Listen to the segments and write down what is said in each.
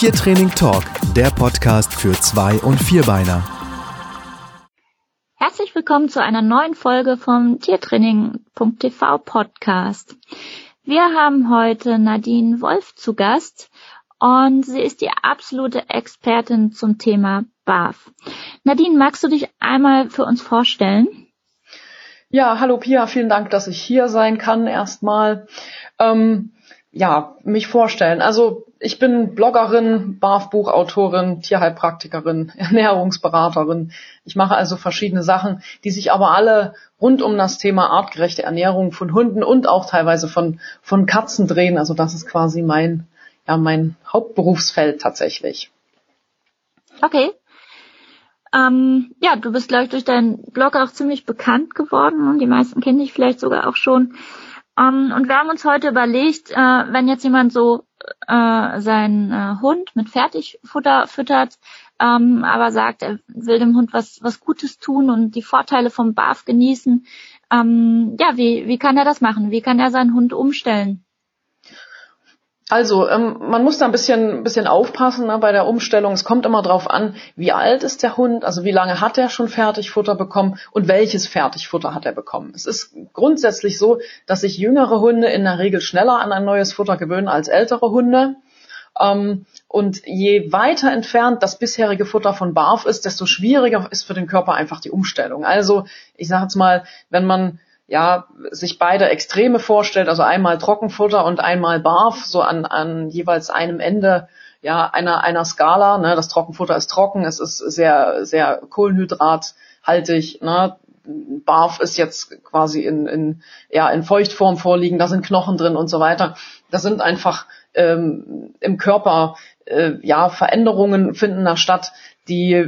Tiertraining Talk, der Podcast für Zwei- und Vierbeiner. Herzlich willkommen zu einer neuen Folge vom Tiertraining.tv Podcast. Wir haben heute Nadine Wolf zu Gast und sie ist die absolute Expertin zum Thema BAF. Nadine, magst du dich einmal für uns vorstellen? Ja, hallo Pia, vielen Dank, dass ich hier sein kann erstmal. Ähm, ja, mich vorstellen. Also ich bin Bloggerin, BAF-Buchautorin, Tierheilpraktikerin, Ernährungsberaterin. Ich mache also verschiedene Sachen, die sich aber alle rund um das Thema artgerechte Ernährung von Hunden und auch teilweise von, von Katzen drehen. Also das ist quasi mein, ja, mein Hauptberufsfeld tatsächlich. Okay. Ähm, ja, du bist, glaube ich, durch deinen Blog auch ziemlich bekannt geworden und die meisten kennen dich vielleicht sogar auch schon. Ähm, und wir haben uns heute überlegt, äh, wenn jetzt jemand so äh, seinen äh, Hund mit Fertigfutter füttert, ähm, aber sagt, er will dem Hund was, was Gutes tun und die Vorteile vom BAF genießen, ähm, ja, wie, wie kann er das machen? Wie kann er seinen Hund umstellen? Also, ähm, man muss da ein bisschen, bisschen aufpassen ne, bei der Umstellung. Es kommt immer darauf an, wie alt ist der Hund, also wie lange hat er schon Fertigfutter bekommen und welches Fertigfutter hat er bekommen. Es ist grundsätzlich so, dass sich jüngere Hunde in der Regel schneller an ein neues Futter gewöhnen als ältere Hunde. Ähm, und je weiter entfernt das bisherige Futter von Barf ist, desto schwieriger ist für den Körper einfach die Umstellung. Also, ich sage jetzt mal, wenn man ja, sich beide Extreme vorstellt, also einmal Trockenfutter und einmal Barf, so an, an jeweils einem Ende ja, einer, einer Skala. Ne? Das Trockenfutter ist trocken, es ist sehr, sehr kohlenhydrathaltig. Ne? Barf ist jetzt quasi in, in, ja, in Feuchtform vorliegen, da sind Knochen drin und so weiter. Das sind einfach ähm, im Körper äh, ja, Veränderungen finden da statt, die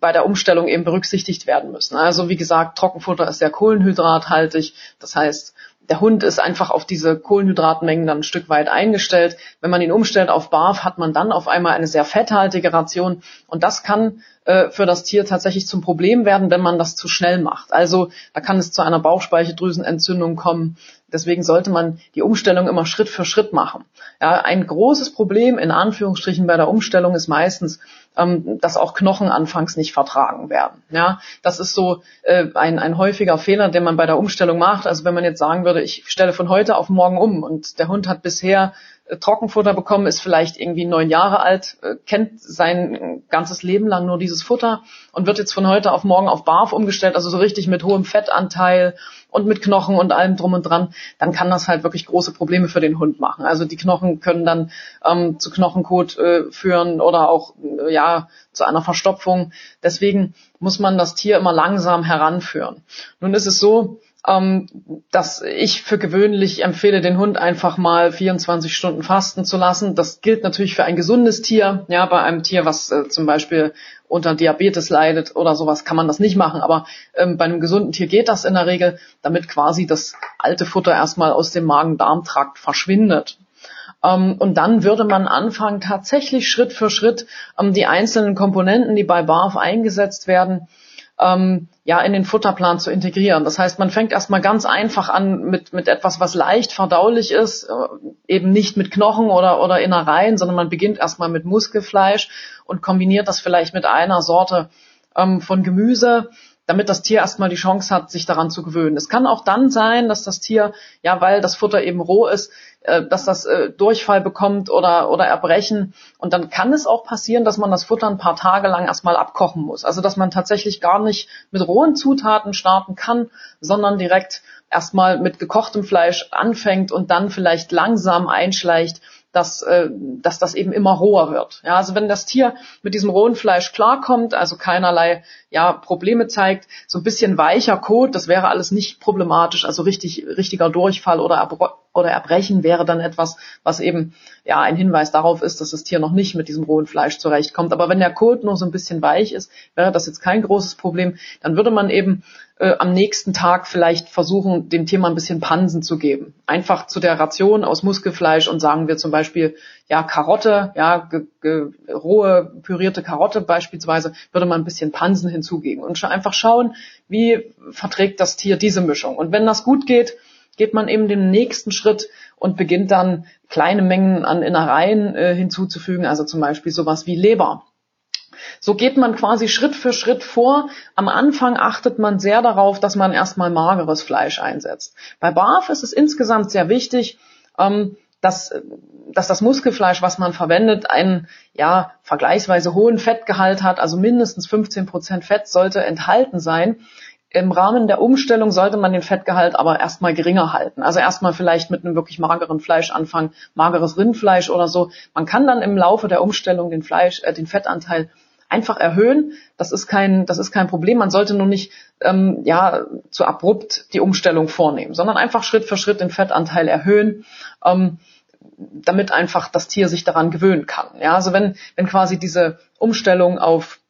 bei der Umstellung eben berücksichtigt werden müssen. Also wie gesagt, Trockenfutter ist sehr kohlenhydrathaltig. Das heißt, der Hund ist einfach auf diese Kohlenhydratmengen dann ein Stück weit eingestellt. Wenn man ihn umstellt auf Barf, hat man dann auf einmal eine sehr fetthaltige Ration. Und das kann äh, für das Tier tatsächlich zum Problem werden, wenn man das zu schnell macht. Also da kann es zu einer Bauchspeicheldrüsenentzündung kommen. Deswegen sollte man die Umstellung immer Schritt für Schritt machen. Ja, ein großes Problem in Anführungsstrichen bei der Umstellung ist meistens, ähm, dass auch Knochen anfangs nicht vertragen werden. Ja, das ist so äh, ein, ein häufiger Fehler, den man bei der Umstellung macht. Also wenn man jetzt sagen würde, ich stelle von heute auf morgen um und der Hund hat bisher Trockenfutter bekommen, ist vielleicht irgendwie neun Jahre alt, äh, kennt sein ganzes Leben lang nur dieses Futter und wird jetzt von heute auf morgen auf Barf umgestellt, also so richtig mit hohem Fettanteil und mit Knochen und allem drum und dran, dann kann das halt wirklich große Probleme für den Hund machen. Also die Knochen können dann ähm, zu Knochenkot äh, führen oder auch äh, ja zu einer Verstopfung. Deswegen muss man das Tier immer langsam heranführen. Nun ist es so, ähm, dass ich für gewöhnlich empfehle, den Hund einfach mal 24 Stunden fasten zu lassen. Das gilt natürlich für ein gesundes Tier. Ja, bei einem Tier, was äh, zum Beispiel unter Diabetes leidet oder sowas, kann man das nicht machen. Aber ähm, bei einem gesunden Tier geht das in der Regel, damit quasi das alte Futter erstmal aus dem Magen-Darm-Trakt verschwindet. Ähm, und dann würde man anfangen, tatsächlich Schritt für Schritt ähm, die einzelnen Komponenten, die bei BARF eingesetzt werden, ähm, ja in den Futterplan zu integrieren. Das heißt, man fängt erstmal ganz einfach an mit, mit etwas, was leicht verdaulich ist, äh, eben nicht mit Knochen oder, oder Innereien, sondern man beginnt erstmal mit Muskelfleisch und kombiniert das vielleicht mit einer Sorte ähm, von Gemüse damit das Tier erstmal die Chance hat, sich daran zu gewöhnen. Es kann auch dann sein, dass das Tier, ja, weil das Futter eben roh ist, äh, dass das äh, Durchfall bekommt oder, oder Erbrechen. Und dann kann es auch passieren, dass man das Futter ein paar Tage lang erstmal abkochen muss. Also dass man tatsächlich gar nicht mit rohen Zutaten starten kann, sondern direkt erstmal mit gekochtem Fleisch anfängt und dann vielleicht langsam einschleicht dass, äh, dass das eben immer roher wird. Ja, also wenn das Tier mit diesem rohen Fleisch klarkommt, also keinerlei ja, Probleme zeigt, so ein bisschen weicher Kot, das wäre alles nicht problematisch, also richtig, richtiger Durchfall oder, oder Erbrechen wäre dann etwas, was eben ja ein Hinweis darauf ist, dass das Tier noch nicht mit diesem rohen Fleisch zurechtkommt. Aber wenn der Kot nur so ein bisschen weich ist, wäre das jetzt kein großes Problem. Dann würde man eben äh, am nächsten Tag vielleicht versuchen, dem Tier mal ein bisschen Pansen zu geben. Einfach zu der Ration aus Muskelfleisch und sagen wir zum Beispiel, ja, Karotte, ja, rohe pürierte Karotte beispielsweise, würde man ein bisschen Pansen hinzugeben und einfach schauen, wie verträgt das Tier diese Mischung. Und wenn das gut geht, geht man eben den nächsten Schritt und beginnt dann kleine Mengen an Innereien äh, hinzuzufügen, also zum Beispiel sowas wie Leber. So geht man quasi Schritt für Schritt vor. Am Anfang achtet man sehr darauf, dass man erstmal mageres Fleisch einsetzt. Bei Barf ist es insgesamt sehr wichtig, ähm, dass, dass das Muskelfleisch, was man verwendet, einen ja vergleichsweise hohen Fettgehalt hat, also mindestens 15 Prozent Fett sollte enthalten sein. Im Rahmen der Umstellung sollte man den Fettgehalt aber erstmal geringer halten. Also erstmal vielleicht mit einem wirklich mageren Fleisch anfangen, mageres Rindfleisch oder so. Man kann dann im Laufe der Umstellung den Fleisch, äh, den Fettanteil einfach erhöhen. Das ist kein, das ist kein Problem. Man sollte nur nicht ähm, ja zu abrupt die Umstellung vornehmen, sondern einfach Schritt für Schritt den Fettanteil erhöhen. Ähm, damit einfach das Tier sich daran gewöhnen kann. Ja, also wenn, wenn quasi diese Umstellung auf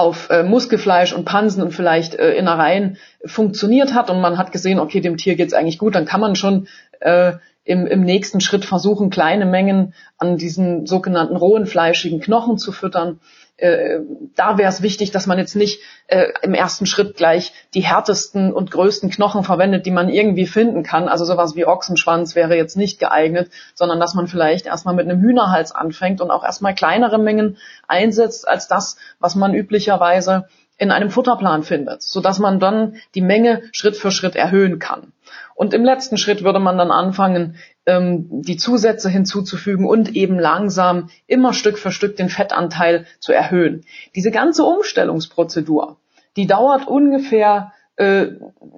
auf äh, Muskelfleisch und Pansen und vielleicht äh, Innereien funktioniert hat und man hat gesehen, okay, dem Tier geht's eigentlich gut, dann kann man schon äh, im, im nächsten Schritt versuchen, kleine Mengen an diesen sogenannten rohen fleischigen Knochen zu füttern äh, da wäre es wichtig, dass man jetzt nicht äh, im ersten Schritt gleich die härtesten und größten Knochen verwendet, die man irgendwie finden kann. Also sowas wie Ochsenschwanz wäre jetzt nicht geeignet, sondern dass man vielleicht erstmal mit einem Hühnerhals anfängt und auch erstmal kleinere Mengen einsetzt als das, was man üblicherweise in einem Futterplan findet, so dass man dann die Menge Schritt für Schritt erhöhen kann. Und im letzten Schritt würde man dann anfangen, ähm, die Zusätze hinzuzufügen und eben langsam immer Stück für Stück den Fettanteil zu erhöhen. Diese ganze Umstellungsprozedur, die dauert ungefähr äh,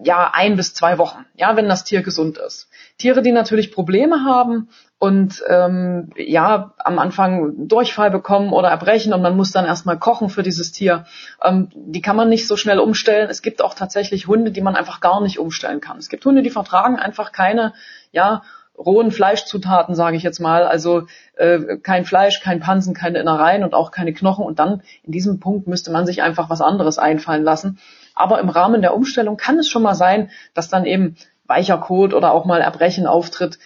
ja ein bis zwei Wochen, ja, wenn das Tier gesund ist. Tiere, die natürlich Probleme haben und ähm, ja am Anfang Durchfall bekommen oder erbrechen und man muss dann erstmal kochen für dieses Tier, ähm, die kann man nicht so schnell umstellen. Es gibt auch tatsächlich Hunde, die man einfach gar nicht umstellen kann. Es gibt Hunde, die vertragen einfach keine ja rohen Fleischzutaten, sage ich jetzt mal, also äh, kein Fleisch, kein Pansen, keine Innereien und auch keine Knochen. Und dann in diesem Punkt müsste man sich einfach was anderes einfallen lassen. Aber im Rahmen der Umstellung kann es schon mal sein, dass dann eben weicher Kot oder auch mal Erbrechen auftritt.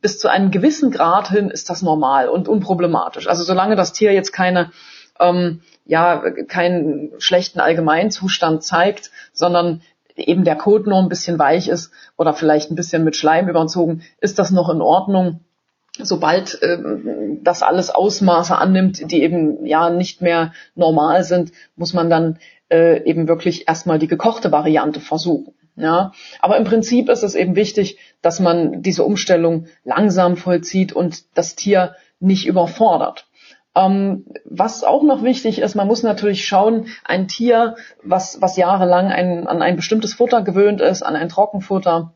Bis zu einem gewissen Grad hin ist das normal und unproblematisch. Also solange das Tier jetzt keine ähm, ja keinen schlechten Allgemeinzustand zeigt, sondern eben der Kot noch ein bisschen weich ist oder vielleicht ein bisschen mit Schleim überzogen, ist das noch in Ordnung. Sobald äh, das alles Ausmaße annimmt, die eben ja nicht mehr normal sind, muss man dann äh, eben wirklich erstmal die gekochte Variante versuchen. Ja, aber im Prinzip ist es eben wichtig, dass man diese Umstellung langsam vollzieht und das Tier nicht überfordert. Ähm, was auch noch wichtig ist, man muss natürlich schauen, ein Tier, was, was jahrelang ein, an ein bestimmtes Futter gewöhnt ist, an ein Trockenfutter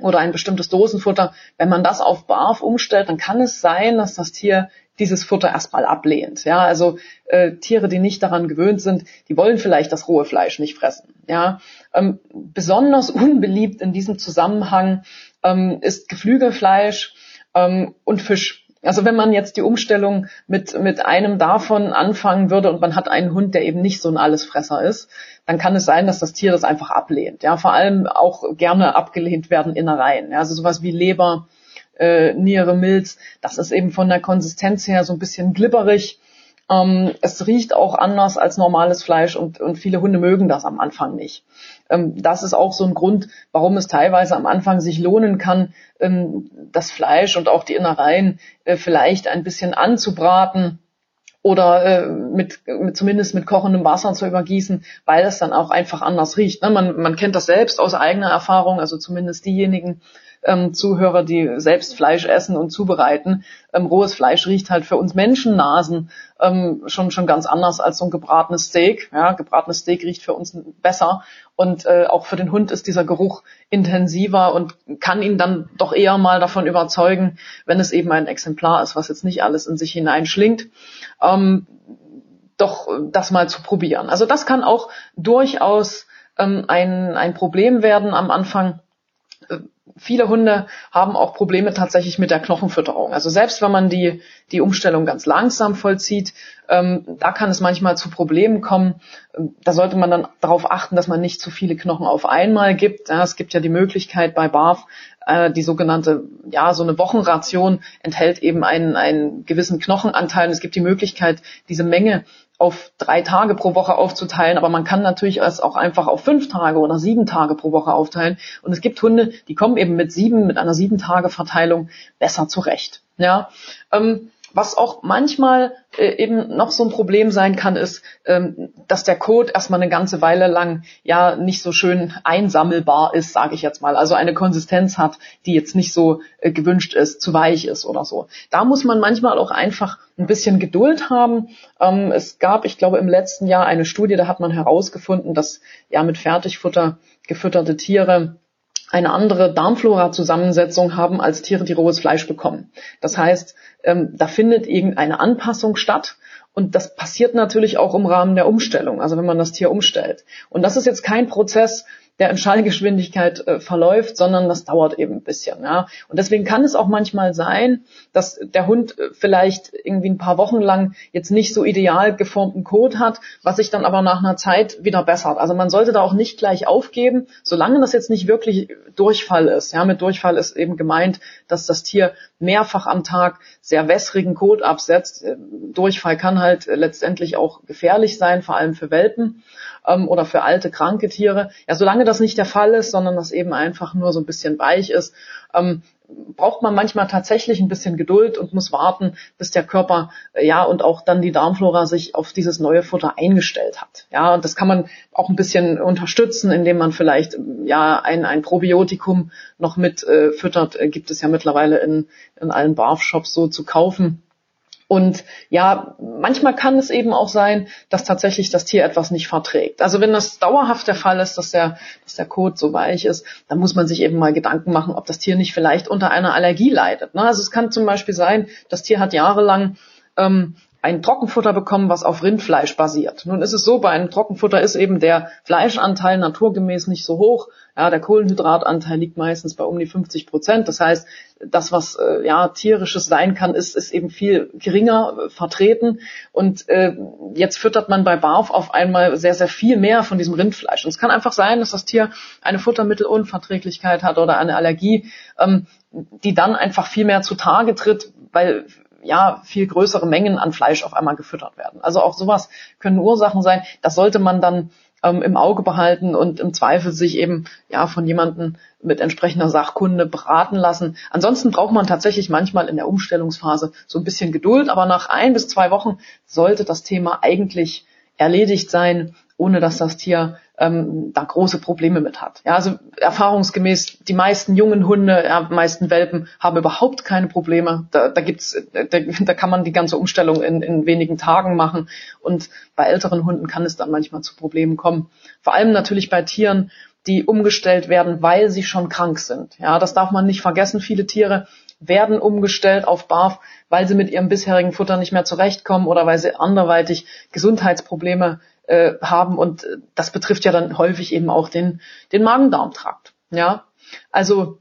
oder ein bestimmtes Dosenfutter, wenn man das auf Barf umstellt, dann kann es sein, dass das Tier dieses Futter erstmal ablehnt. Ja, also äh, Tiere, die nicht daran gewöhnt sind, die wollen vielleicht das rohe Fleisch nicht fressen. Ja, ähm, besonders unbeliebt in diesem Zusammenhang ähm, ist Geflügelfleisch ähm, und Fisch. Also wenn man jetzt die Umstellung mit, mit einem davon anfangen würde und man hat einen Hund, der eben nicht so ein Allesfresser ist, dann kann es sein, dass das Tier das einfach ablehnt. Ja, vor allem auch gerne abgelehnt werden Innereien. Ja, also sowas wie Leber, äh, Niere, Milz, das ist eben von der Konsistenz her so ein bisschen glibberig. Ähm, es riecht auch anders als normales Fleisch und, und viele Hunde mögen das am Anfang nicht. Ähm, das ist auch so ein Grund, warum es teilweise am Anfang sich lohnen kann, ähm, das Fleisch und auch die Innereien äh, vielleicht ein bisschen anzubraten oder äh, mit, mit zumindest mit kochendem Wasser zu übergießen, weil es dann auch einfach anders riecht. Ne? Man, man kennt das selbst aus eigener Erfahrung, also zumindest diejenigen, ähm, Zuhörer, die selbst Fleisch essen und zubereiten. Ähm, rohes Fleisch riecht halt für uns Menschennasen ähm, schon schon ganz anders als so ein gebratenes Steak. Ja, gebratenes Steak riecht für uns besser und äh, auch für den Hund ist dieser Geruch intensiver und kann ihn dann doch eher mal davon überzeugen, wenn es eben ein Exemplar ist, was jetzt nicht alles in sich hineinschlingt. Ähm, doch das mal zu probieren. Also das kann auch durchaus ähm, ein, ein Problem werden am Anfang viele Hunde haben auch Probleme tatsächlich mit der Knochenfütterung. Also selbst wenn man die, die Umstellung ganz langsam vollzieht, ähm, da kann es manchmal zu Problemen kommen. Ähm, da sollte man dann darauf achten, dass man nicht zu viele Knochen auf einmal gibt. Ja, es gibt ja die Möglichkeit bei BARF äh, die sogenannte, ja, so eine Wochenration enthält eben einen, einen gewissen Knochenanteil. Es gibt die Möglichkeit, diese Menge auf drei Tage pro Woche aufzuteilen, aber man kann natürlich es auch einfach auf fünf Tage oder sieben Tage pro Woche aufteilen. Und es gibt Hunde, die kommen eben mit sieben, mit einer sieben Tage Verteilung besser zurecht. Ja, ähm, was auch manchmal äh, eben noch so ein Problem sein kann, ist, ähm, dass der Code erstmal eine ganze Weile lang ja nicht so schön einsammelbar ist, sage ich jetzt mal. Also eine Konsistenz hat, die jetzt nicht so äh, gewünscht ist, zu weich ist oder so. Da muss man manchmal auch einfach ein bisschen Geduld haben. Ähm, es gab, ich glaube, im letzten Jahr eine Studie, da hat man herausgefunden, dass ja mit Fertigfutter gefütterte Tiere eine andere Darmflora-Zusammensetzung haben als Tiere, die rohes Fleisch bekommen. Das heißt, ähm, da findet irgendeine Anpassung statt. Und das passiert natürlich auch im Rahmen der Umstellung, also wenn man das Tier umstellt. Und das ist jetzt kein Prozess, der in Schallgeschwindigkeit äh, verläuft, sondern das dauert eben ein bisschen. Ja. Und deswegen kann es auch manchmal sein, dass der Hund äh, vielleicht irgendwie ein paar Wochen lang jetzt nicht so ideal geformten Kot hat, was sich dann aber nach einer Zeit wieder bessert. Also man sollte da auch nicht gleich aufgeben, solange das jetzt nicht wirklich Durchfall ist. Ja, mit Durchfall ist eben gemeint, dass das Tier mehrfach am Tag sehr wässrigen Kot absetzt. Äh, Durchfall kann halt letztendlich auch gefährlich sein, vor allem für Welpen ähm, oder für alte, kranke Tiere. Ja, solange das nicht der Fall ist, sondern das eben einfach nur so ein bisschen weich ist, ähm, braucht man manchmal tatsächlich ein bisschen Geduld und muss warten, bis der Körper, äh, ja, und auch dann die Darmflora sich auf dieses neue Futter eingestellt hat. Ja, und das kann man auch ein bisschen unterstützen, indem man vielleicht, ja, ein, ein Probiotikum noch mit äh, füttert, äh, gibt es ja mittlerweile in, in allen Barf-Shops so zu kaufen und ja, manchmal kann es eben auch sein, dass tatsächlich das Tier etwas nicht verträgt. Also wenn das dauerhaft der Fall ist, dass der, dass der Kot so weich ist, dann muss man sich eben mal Gedanken machen, ob das Tier nicht vielleicht unter einer Allergie leidet. Ne? Also es kann zum Beispiel sein, das Tier hat jahrelang ähm, ein Trockenfutter bekommen, was auf Rindfleisch basiert. Nun ist es so, bei einem Trockenfutter ist eben der Fleischanteil naturgemäß nicht so hoch. Ja, der Kohlenhydratanteil liegt meistens bei um die 50 Prozent. Das heißt, das, was äh, ja tierisches sein kann, ist, ist eben viel geringer äh, vertreten. Und äh, jetzt füttert man bei Barf auf einmal sehr, sehr viel mehr von diesem Rindfleisch. Und es kann einfach sein, dass das Tier eine Futtermittelunverträglichkeit hat oder eine Allergie, ähm, die dann einfach viel mehr zutage tritt, weil ja viel größere Mengen an Fleisch auf einmal gefüttert werden. Also auch sowas können Ursachen sein. Das sollte man dann ähm, im Auge behalten und im Zweifel sich eben ja von jemandem mit entsprechender Sachkunde beraten lassen. Ansonsten braucht man tatsächlich manchmal in der Umstellungsphase so ein bisschen Geduld, aber nach ein bis zwei Wochen sollte das Thema eigentlich erledigt sein, ohne dass das Tier ähm, da große Probleme mit hat. Ja, also erfahrungsgemäß, die meisten jungen Hunde, ja, meisten Welpen haben überhaupt keine Probleme. Da, da gibt's, da, da kann man die ganze Umstellung in, in wenigen Tagen machen. Und bei älteren Hunden kann es dann manchmal zu Problemen kommen. Vor allem natürlich bei Tieren, die umgestellt werden, weil sie schon krank sind. Ja, das darf man nicht vergessen. Viele Tiere werden umgestellt auf BAF, weil sie mit ihrem bisherigen Futter nicht mehr zurechtkommen oder weil sie anderweitig Gesundheitsprobleme äh, haben und das betrifft ja dann häufig eben auch den, den Magen-Darm-Trakt. Ja, also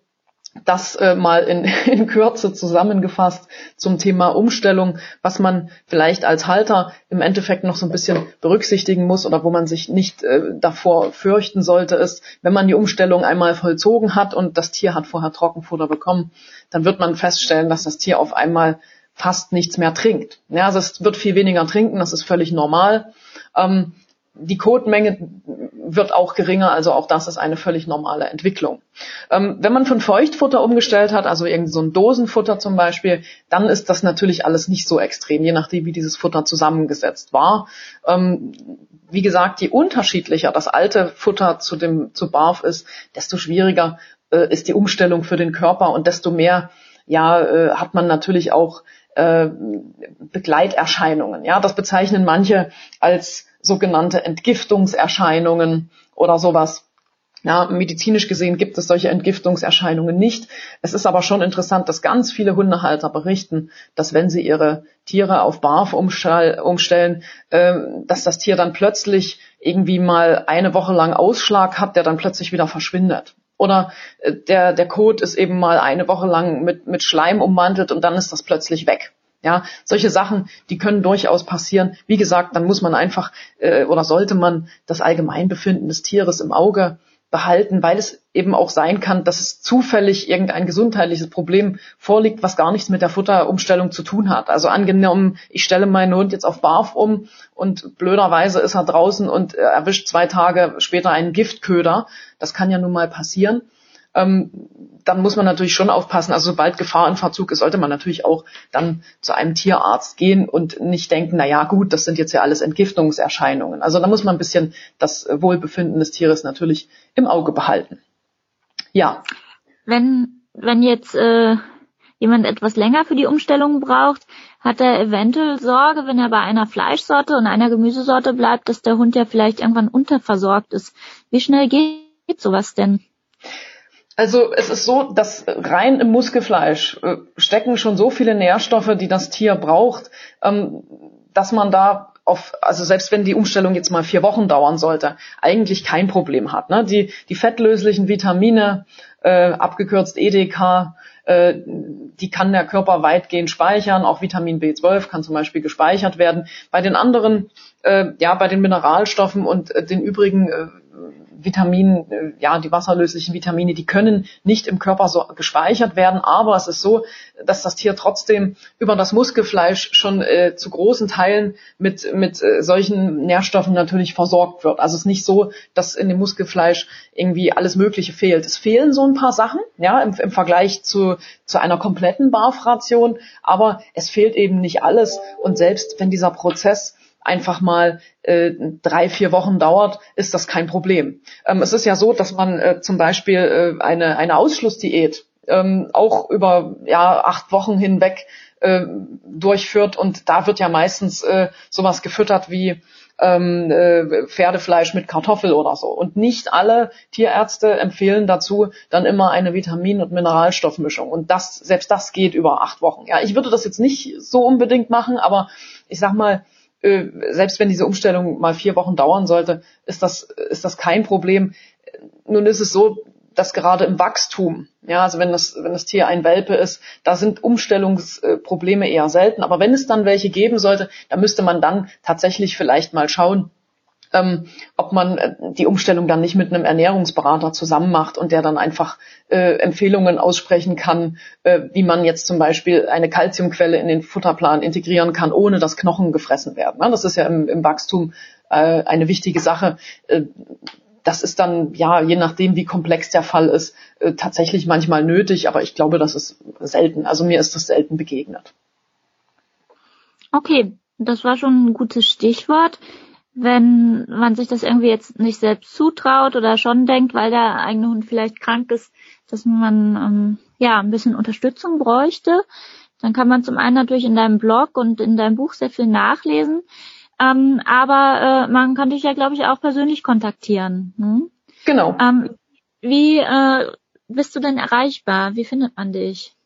das äh, mal in, in Kürze zusammengefasst zum Thema Umstellung, was man vielleicht als Halter im Endeffekt noch so ein bisschen berücksichtigen muss oder wo man sich nicht äh, davor fürchten sollte, ist, wenn man die Umstellung einmal vollzogen hat und das Tier hat vorher Trockenfutter bekommen, dann wird man feststellen, dass das Tier auf einmal fast nichts mehr trinkt. Ja, also es wird viel weniger trinken, das ist völlig normal. Ähm, die Kotmenge wird auch geringer, also auch das ist eine völlig normale Entwicklung. Ähm, wenn man von Feuchtfutter umgestellt hat, also irgend so ein Dosenfutter zum Beispiel, dann ist das natürlich alles nicht so extrem, je nachdem, wie dieses Futter zusammengesetzt war. Ähm, wie gesagt, je unterschiedlicher das alte Futter zu dem zu Barf ist, desto schwieriger äh, ist die Umstellung für den Körper und desto mehr ja äh, hat man natürlich auch äh, Begleiterscheinungen. Ja, das bezeichnen manche als sogenannte Entgiftungserscheinungen oder sowas. Ja, medizinisch gesehen gibt es solche Entgiftungserscheinungen nicht. Es ist aber schon interessant, dass ganz viele Hundehalter berichten, dass wenn sie ihre Tiere auf Barf umstellen, äh, dass das Tier dann plötzlich irgendwie mal eine Woche lang Ausschlag hat, der dann plötzlich wieder verschwindet. Oder äh, der, der Kot ist eben mal eine Woche lang mit, mit Schleim ummantelt und dann ist das plötzlich weg. Ja, solche Sachen, die können durchaus passieren. Wie gesagt, dann muss man einfach äh, oder sollte man das Allgemeinbefinden des Tieres im Auge behalten, weil es eben auch sein kann, dass es zufällig irgendein gesundheitliches Problem vorliegt, was gar nichts mit der Futterumstellung zu tun hat. Also angenommen, ich stelle meinen Hund jetzt auf Barf um und blöderweise ist er draußen und erwischt zwei Tage später einen Giftköder. Das kann ja nun mal passieren ähm, dann muss man natürlich schon aufpassen. Also sobald Gefahr in Verzug ist, sollte man natürlich auch dann zu einem Tierarzt gehen und nicht denken, na ja, gut, das sind jetzt ja alles Entgiftungserscheinungen. Also da muss man ein bisschen das Wohlbefinden des Tieres natürlich im Auge behalten. Ja. Wenn, wenn jetzt äh, jemand etwas länger für die Umstellung braucht, hat er eventuell Sorge, wenn er bei einer Fleischsorte und einer Gemüsesorte bleibt, dass der Hund ja vielleicht irgendwann unterversorgt ist. Wie schnell geht sowas denn? Also es ist so, dass rein im Muskelfleisch äh, stecken schon so viele Nährstoffe, die das Tier braucht, ähm, dass man da auf, also selbst wenn die Umstellung jetzt mal vier Wochen dauern sollte, eigentlich kein Problem hat. Ne? Die, die fettlöslichen Vitamine, äh, abgekürzt EDK, äh, die kann der Körper weitgehend speichern. Auch Vitamin B12 kann zum Beispiel gespeichert werden. Bei den anderen, äh, ja, bei den Mineralstoffen und äh, den übrigen äh, Vitaminen, äh, ja, die wasserlöslichen Vitamine, die können nicht im Körper so gespeichert werden, aber es ist so, dass das Tier trotzdem über das Muskelfleisch schon äh, zu großen Teilen mit, mit äh, solchen Nährstoffen natürlich versorgt wird. Also es ist nicht so, dass in dem Muskelfleisch irgendwie alles Mögliche fehlt. Es fehlen so ein paar Sachen, ja, im, im Vergleich zu, zu einer kompletten Barfration, aber es fehlt eben nicht alles und selbst wenn dieser Prozess einfach mal äh, drei, vier Wochen dauert, ist das kein Problem. Ähm, es ist ja so, dass man äh, zum Beispiel äh, eine, eine Ausschlussdiät ähm, auch über ja, acht Wochen hinweg äh, durchführt und da wird ja meistens äh, sowas gefüttert wie ähm, äh, Pferdefleisch mit Kartoffel oder so. Und nicht alle Tierärzte empfehlen dazu dann immer eine Vitamin- und Mineralstoffmischung. Und das, selbst das geht über acht Wochen. Ja, ich würde das jetzt nicht so unbedingt machen, aber ich sag mal, selbst wenn diese Umstellung mal vier Wochen dauern sollte, ist das, ist das kein Problem. Nun ist es so, dass gerade im Wachstum, ja, also wenn das, wenn das Tier ein Welpe ist, da sind Umstellungsprobleme eher selten. Aber wenn es dann welche geben sollte, dann müsste man dann tatsächlich vielleicht mal schauen, ähm, ob man äh, die Umstellung dann nicht mit einem Ernährungsberater zusammen macht und der dann einfach äh, Empfehlungen aussprechen kann, äh, wie man jetzt zum Beispiel eine Kalziumquelle in den Futterplan integrieren kann, ohne dass Knochen gefressen werden. Das ist ja im, im Wachstum äh, eine wichtige Sache. Äh, das ist dann, ja, je nachdem, wie komplex der Fall ist, äh, tatsächlich manchmal nötig, aber ich glaube, das ist selten. Also mir ist das selten begegnet. Okay, das war schon ein gutes Stichwort wenn man sich das irgendwie jetzt nicht selbst zutraut oder schon denkt, weil der eigene Hund vielleicht krank ist, dass man ähm, ja ein bisschen Unterstützung bräuchte, dann kann man zum einen natürlich in deinem Blog und in deinem Buch sehr viel nachlesen, ähm, aber äh, man kann dich ja, glaube ich, auch persönlich kontaktieren. Hm? Genau. Ähm, wie äh, bist du denn erreichbar? Wie findet man dich?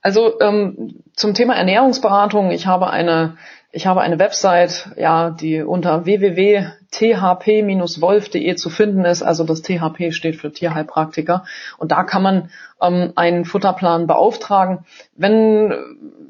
Also ähm, zum Thema Ernährungsberatung, ich habe eine ich habe eine Website, ja, die unter www.thp-wolf.de zu finden ist. Also das THP steht für Tierheilpraktiker. Und da kann man ähm, einen Futterplan beauftragen. Wenn,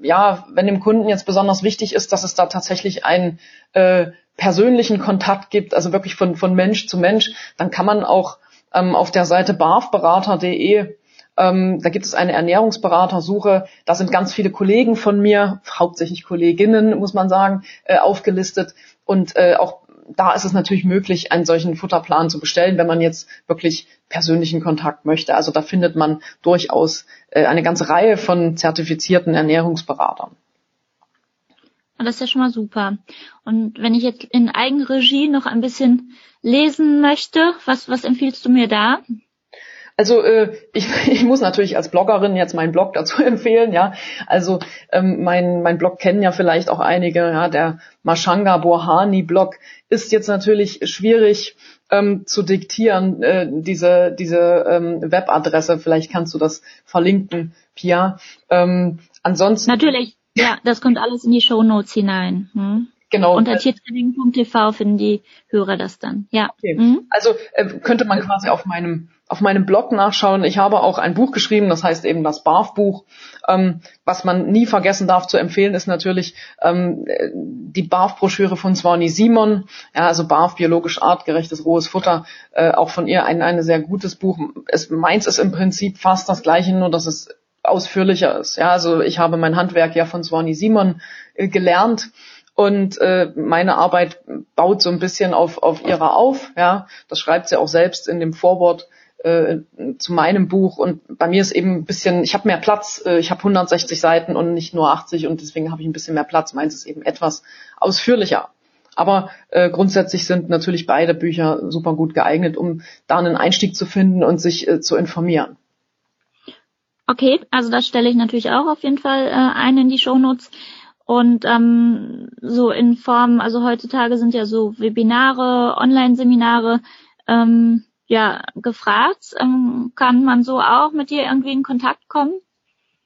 ja, wenn dem Kunden jetzt besonders wichtig ist, dass es da tatsächlich einen äh, persönlichen Kontakt gibt, also wirklich von, von Mensch zu Mensch, dann kann man auch ähm, auf der Seite barfberater.de ähm, da gibt es eine Ernährungsberatersuche. Da sind ganz viele Kollegen von mir, hauptsächlich Kolleginnen, muss man sagen, äh, aufgelistet. Und äh, auch da ist es natürlich möglich, einen solchen Futterplan zu bestellen, wenn man jetzt wirklich persönlichen Kontakt möchte. Also da findet man durchaus äh, eine ganze Reihe von zertifizierten Ernährungsberatern. Das ist ja schon mal super. Und wenn ich jetzt in Eigenregie noch ein bisschen lesen möchte, was, was empfiehlst du mir da? Also äh, ich, ich muss natürlich als Bloggerin jetzt meinen Blog dazu empfehlen, ja. Also ähm, mein, mein Blog kennen ja vielleicht auch einige, ja, der Mashanga Borhani Blog ist jetzt natürlich schwierig ähm, zu diktieren, äh, diese, diese ähm, Webadresse. Vielleicht kannst du das verlinken, Pia. Ähm, ansonsten. Natürlich, ja, das kommt alles in die Show Notes hinein. Hm? Genau. Unter tiertraining.tv finden die Hörer das dann. Ja. Okay. Mhm. Also äh, könnte man quasi auf meinem auf meinem Blog nachschauen. Ich habe auch ein Buch geschrieben, das heißt eben das BARF-Buch. Ähm, was man nie vergessen darf zu empfehlen, ist natürlich ähm, die BARF-Broschüre von Swanny Simon. Ja, also BARF, biologisch artgerechtes rohes Futter. Äh, auch von ihr ein, ein sehr gutes Buch. Es, meins ist im Prinzip fast das gleiche, nur dass es ausführlicher ist. Ja, also ich habe mein Handwerk ja von Swanny Simon äh, gelernt und äh, meine Arbeit baut so ein bisschen auf, auf ihrer auf. Ja, das schreibt sie auch selbst in dem Vorwort äh, zu meinem Buch. Und bei mir ist eben ein bisschen, ich habe mehr Platz. Äh, ich habe 160 Seiten und nicht nur 80 und deswegen habe ich ein bisschen mehr Platz. Meins ist eben etwas ausführlicher. Aber äh, grundsätzlich sind natürlich beide Bücher super gut geeignet, um da einen Einstieg zu finden und sich äh, zu informieren. Okay, also das stelle ich natürlich auch auf jeden Fall äh, ein in die Shownotes. Und ähm, so in Form, also heutzutage sind ja so Webinare, Online-Seminare ähm, ja gefragt. Ähm, kann man so auch mit dir irgendwie in Kontakt kommen?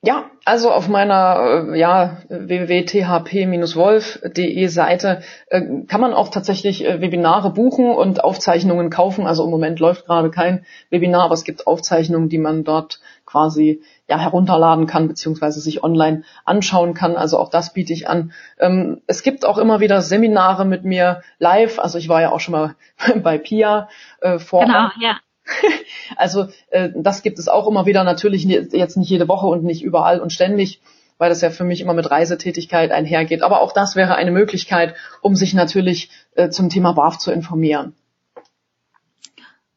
Ja, also auf meiner äh, ja, www.thp-wolf.de Seite äh, kann man auch tatsächlich äh, Webinare buchen und Aufzeichnungen kaufen. Also im Moment läuft gerade kein Webinar, aber es gibt Aufzeichnungen, die man dort quasi ja herunterladen kann beziehungsweise sich online anschauen kann. Also auch das biete ich an. Ähm, es gibt auch immer wieder Seminare mit mir live. Also ich war ja auch schon mal bei Pia äh, vor. Genau, ja. Also äh, das gibt es auch immer wieder, natürlich jetzt nicht jede Woche und nicht überall und ständig, weil das ja für mich immer mit Reisetätigkeit einhergeht. Aber auch das wäre eine Möglichkeit, um sich natürlich äh, zum Thema BAF zu informieren.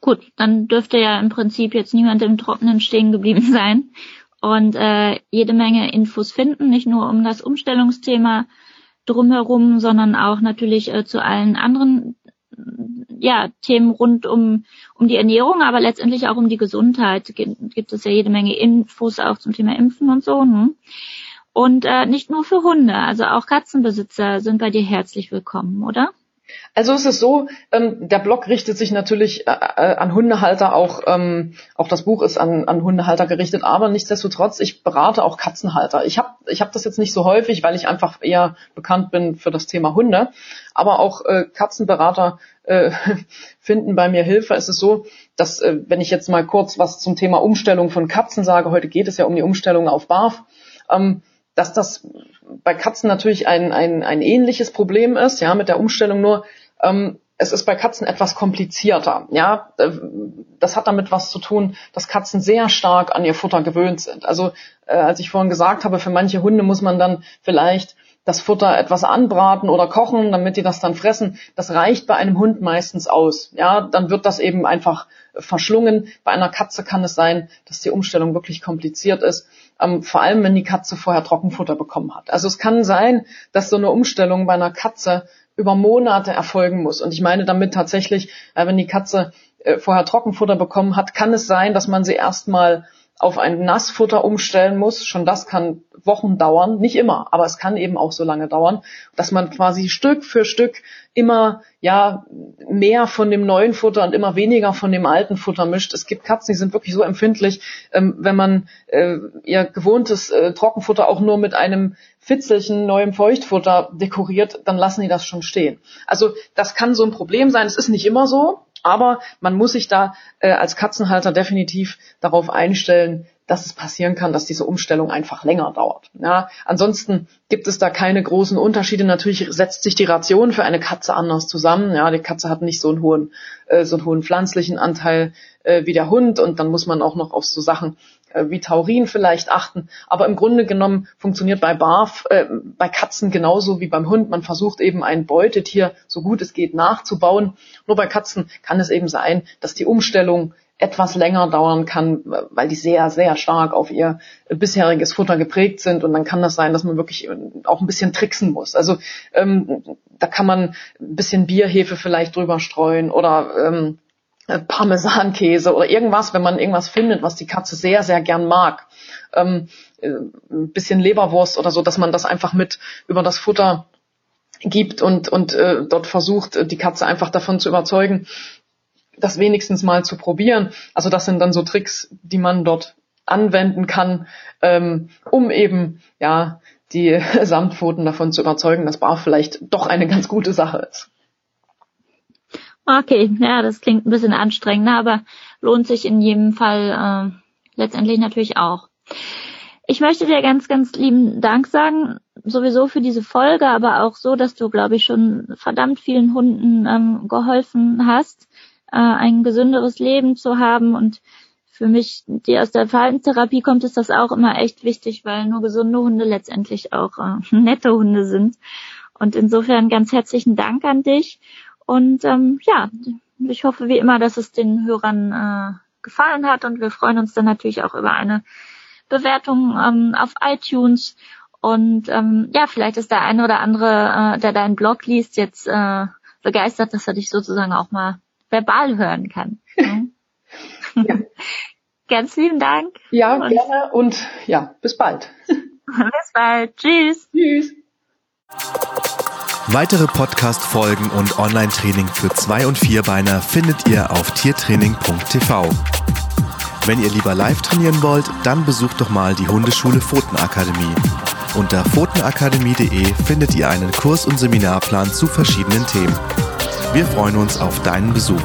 Gut, dann dürfte ja im Prinzip jetzt niemand im Trockenen stehen geblieben sein und äh, jede Menge Infos finden, nicht nur um das Umstellungsthema drumherum, sondern auch natürlich äh, zu allen anderen ja, Themen rund um, um die Ernährung, aber letztendlich auch um die Gesundheit. Gibt, gibt es ja jede Menge Infos auch zum Thema Impfen und so. Ne? Und äh, nicht nur für Hunde, also auch Katzenbesitzer sind bei dir herzlich willkommen, oder? Also es ist so, ähm, der Blog richtet sich natürlich äh, äh, an Hundehalter, auch, ähm, auch das Buch ist an, an Hundehalter gerichtet, aber nichtsdestotrotz, ich berate auch Katzenhalter. Ich habe ich hab das jetzt nicht so häufig, weil ich einfach eher bekannt bin für das Thema Hunde, aber auch äh, Katzenberater äh, finden bei mir Hilfe. Es ist so, dass, äh, wenn ich jetzt mal kurz was zum Thema Umstellung von Katzen sage, heute geht es ja um die Umstellung auf BAF, ähm, dass das bei Katzen natürlich ein, ein, ein ähnliches Problem ist, ja, mit der Umstellung nur, ähm, es ist bei Katzen etwas komplizierter. Ja, äh, das hat damit was zu tun, dass Katzen sehr stark an ihr Futter gewöhnt sind. Also äh, als ich vorhin gesagt habe, für manche Hunde muss man dann vielleicht das Futter etwas anbraten oder kochen, damit die das dann fressen. Das reicht bei einem Hund meistens aus. Ja, dann wird das eben einfach verschlungen. Bei einer Katze kann es sein, dass die Umstellung wirklich kompliziert ist ähm, vor allem wenn die Katze vorher Trockenfutter bekommen hat. Also es kann sein, dass so eine Umstellung bei einer Katze über Monate erfolgen muss. Und ich meine damit tatsächlich, äh, wenn die Katze äh, vorher Trockenfutter bekommen hat, kann es sein, dass man sie erstmal auf ein Nassfutter umstellen muss. Schon das kann Wochen dauern, nicht immer, aber es kann eben auch so lange dauern, dass man quasi Stück für Stück immer ja mehr von dem neuen Futter und immer weniger von dem alten Futter mischt. Es gibt Katzen, die sind wirklich so empfindlich, ähm, wenn man äh, ihr gewohntes äh, Trockenfutter auch nur mit einem Fitzelchen neuem Feuchtfutter dekoriert, dann lassen die das schon stehen. Also das kann so ein Problem sein. Es ist nicht immer so, aber man muss sich da äh, als Katzenhalter definitiv darauf einstellen, dass es passieren kann, dass diese Umstellung einfach länger dauert. Ja, ansonsten gibt es da keine großen Unterschiede. Natürlich setzt sich die Ration für eine Katze anders zusammen. Ja, die Katze hat nicht so einen hohen, äh, so einen hohen pflanzlichen Anteil äh, wie der Hund und dann muss man auch noch auf so Sachen äh, wie Taurin vielleicht achten. Aber im Grunde genommen funktioniert bei Barf, äh, bei Katzen genauso wie beim Hund. Man versucht eben ein Beutetier so gut es geht nachzubauen. Nur bei Katzen kann es eben sein, dass die Umstellung etwas länger dauern kann, weil die sehr, sehr stark auf ihr bisheriges Futter geprägt sind. Und dann kann das sein, dass man wirklich auch ein bisschen tricksen muss. Also ähm, da kann man ein bisschen Bierhefe vielleicht drüber streuen oder ähm, Parmesankäse oder irgendwas, wenn man irgendwas findet, was die Katze sehr, sehr gern mag. Ähm, äh, ein bisschen Leberwurst oder so, dass man das einfach mit über das Futter gibt und, und äh, dort versucht, die Katze einfach davon zu überzeugen, das wenigstens mal zu probieren. Also das sind dann so Tricks, die man dort anwenden kann, ähm, um eben ja die Samtpfoten davon zu überzeugen, dass Bar vielleicht doch eine ganz gute Sache ist. Okay, ja, das klingt ein bisschen anstrengend, aber lohnt sich in jedem Fall äh, letztendlich natürlich auch. Ich möchte dir ganz, ganz lieben Dank sagen, sowieso für diese Folge, aber auch so, dass du, glaube ich, schon verdammt vielen Hunden ähm, geholfen hast, äh, ein gesünderes Leben zu haben. Und für mich, die aus der Verhaltenstherapie kommt, ist das auch immer echt wichtig, weil nur gesunde Hunde letztendlich auch äh, nette Hunde sind. Und insofern ganz herzlichen Dank an dich. Und ähm, ja, ich hoffe wie immer, dass es den Hörern äh, gefallen hat und wir freuen uns dann natürlich auch über eine Bewertung ähm, auf iTunes. Und ähm, ja, vielleicht ist der eine oder andere, äh, der deinen Blog liest, jetzt äh, begeistert, dass er dich sozusagen auch mal verbal hören kann. ja. Ganz lieben Dank. Ja, und gerne und ja, bis bald. bis bald. Tschüss. Tschüss. Weitere Podcast-Folgen und Online-Training für Zwei- und Vierbeiner findet ihr auf tiertraining.tv. Wenn ihr lieber live trainieren wollt, dann besucht doch mal die Hundeschule Pfotenakademie. Unter pfotenakademie.de findet ihr einen Kurs- und Seminarplan zu verschiedenen Themen. Wir freuen uns auf deinen Besuch.